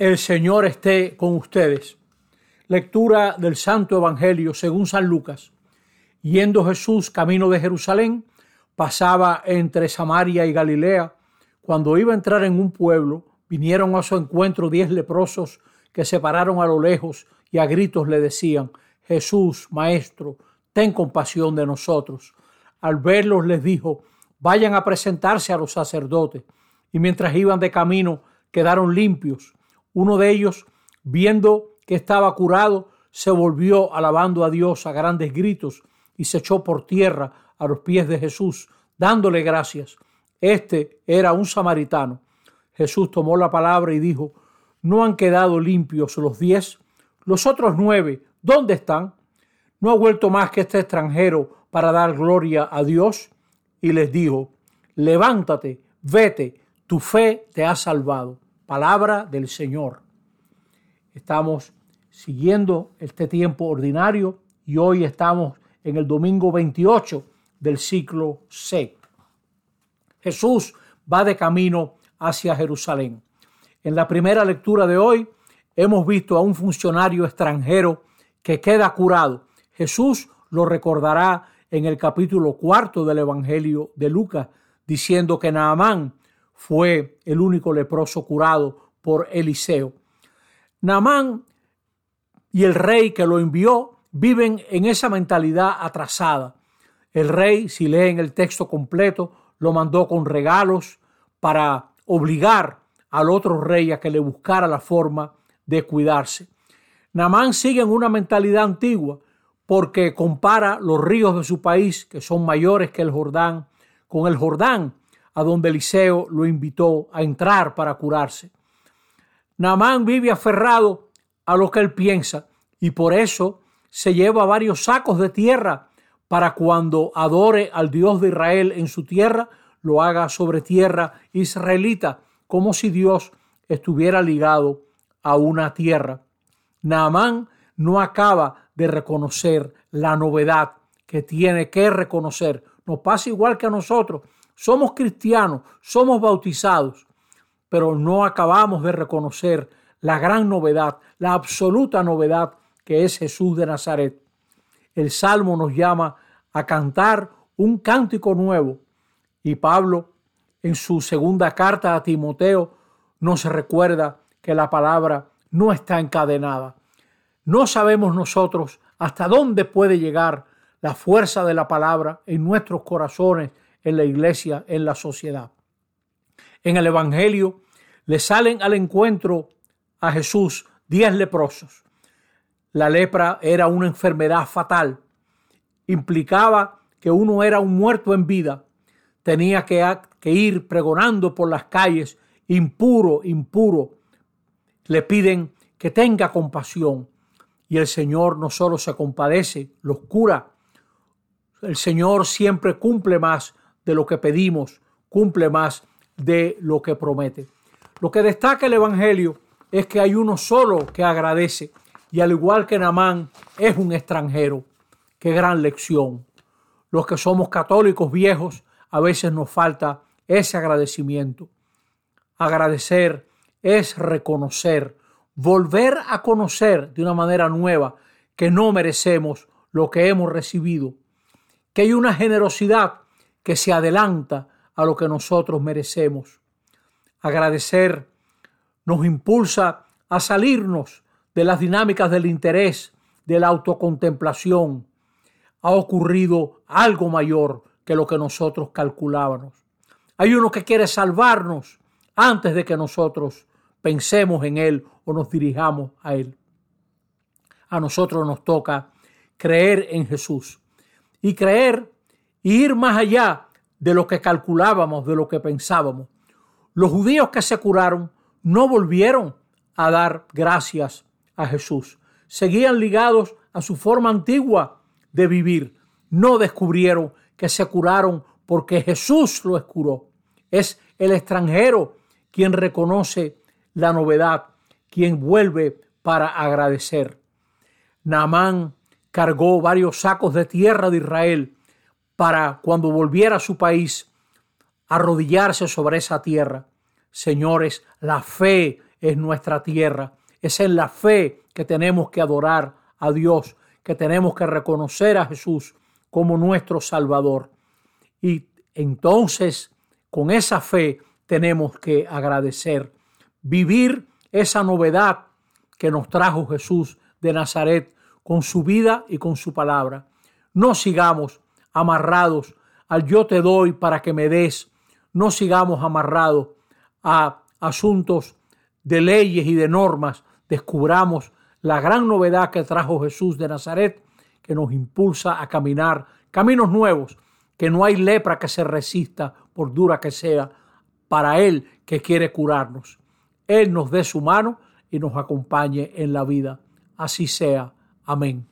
El Señor esté con ustedes. Lectura del Santo Evangelio según San Lucas. Yendo Jesús camino de Jerusalén, pasaba entre Samaria y Galilea. Cuando iba a entrar en un pueblo, vinieron a su encuentro diez leprosos que se pararon a lo lejos y a gritos le decían, Jesús, Maestro, ten compasión de nosotros. Al verlos les dijo, vayan a presentarse a los sacerdotes. Y mientras iban de camino, quedaron limpios. Uno de ellos, viendo que estaba curado, se volvió alabando a Dios a grandes gritos y se echó por tierra a los pies de Jesús, dándole gracias. Este era un samaritano. Jesús tomó la palabra y dijo, ¿no han quedado limpios los diez? Los otros nueve, ¿dónde están? ¿No ha vuelto más que este extranjero para dar gloria a Dios? Y les dijo, levántate, vete, tu fe te ha salvado palabra del Señor. Estamos siguiendo este tiempo ordinario y hoy estamos en el domingo 28 del ciclo C. Jesús va de camino hacia Jerusalén. En la primera lectura de hoy hemos visto a un funcionario extranjero que queda curado. Jesús lo recordará en el capítulo cuarto del Evangelio de Lucas, diciendo que Naamán fue el único leproso curado por Eliseo. Naamán y el rey que lo envió viven en esa mentalidad atrasada. El rey, si leen el texto completo, lo mandó con regalos para obligar al otro rey a que le buscara la forma de cuidarse. Naamán sigue en una mentalidad antigua porque compara los ríos de su país, que son mayores que el Jordán, con el Jordán a donde Eliseo lo invitó a entrar para curarse. Naamán vive aferrado a lo que él piensa y por eso se lleva varios sacos de tierra para cuando adore al Dios de Israel en su tierra, lo haga sobre tierra israelita, como si Dios estuviera ligado a una tierra. Naamán no acaba de reconocer la novedad que tiene que reconocer. Nos pasa igual que a nosotros. Somos cristianos, somos bautizados, pero no acabamos de reconocer la gran novedad, la absoluta novedad que es Jesús de Nazaret. El Salmo nos llama a cantar un cántico nuevo y Pablo en su segunda carta a Timoteo nos recuerda que la palabra no está encadenada. No sabemos nosotros hasta dónde puede llegar la fuerza de la palabra en nuestros corazones en la iglesia, en la sociedad. En el Evangelio le salen al encuentro a Jesús diez leprosos. La lepra era una enfermedad fatal. Implicaba que uno era un muerto en vida. Tenía que, ir pregonando por las calles, impuro, impuro. Le piden que tenga compasión. Y el Señor no solo se compadece, los cura. El Señor siempre cumple más de lo que pedimos, cumple más de lo que promete. Lo que destaca el Evangelio es que hay uno solo que agradece y al igual que Namán es un extranjero. Qué gran lección. Los que somos católicos viejos a veces nos falta ese agradecimiento. Agradecer es reconocer, volver a conocer de una manera nueva que no merecemos lo que hemos recibido, que hay una generosidad que se adelanta a lo que nosotros merecemos. Agradecer nos impulsa a salirnos de las dinámicas del interés, de la autocontemplación. Ha ocurrido algo mayor que lo que nosotros calculábamos. Hay uno que quiere salvarnos antes de que nosotros pensemos en Él o nos dirijamos a Él. A nosotros nos toca creer en Jesús y creer y ir más allá de lo que calculábamos, de lo que pensábamos. Los judíos que se curaron no volvieron a dar gracias a Jesús. Seguían ligados a su forma antigua de vivir. No descubrieron que se curaron porque Jesús los curó. Es el extranjero quien reconoce la novedad, quien vuelve para agradecer. Naamán cargó varios sacos de tierra de Israel para cuando volviera a su país arrodillarse sobre esa tierra. Señores, la fe es nuestra tierra. Es en la fe que tenemos que adorar a Dios, que tenemos que reconocer a Jesús como nuestro Salvador. Y entonces, con esa fe, tenemos que agradecer, vivir esa novedad que nos trajo Jesús de Nazaret con su vida y con su palabra. No sigamos amarrados al yo te doy para que me des. No sigamos amarrados a asuntos de leyes y de normas. Descubramos la gran novedad que trajo Jesús de Nazaret, que nos impulsa a caminar caminos nuevos, que no hay lepra que se resista, por dura que sea, para Él que quiere curarnos. Él nos dé su mano y nos acompañe en la vida. Así sea. Amén.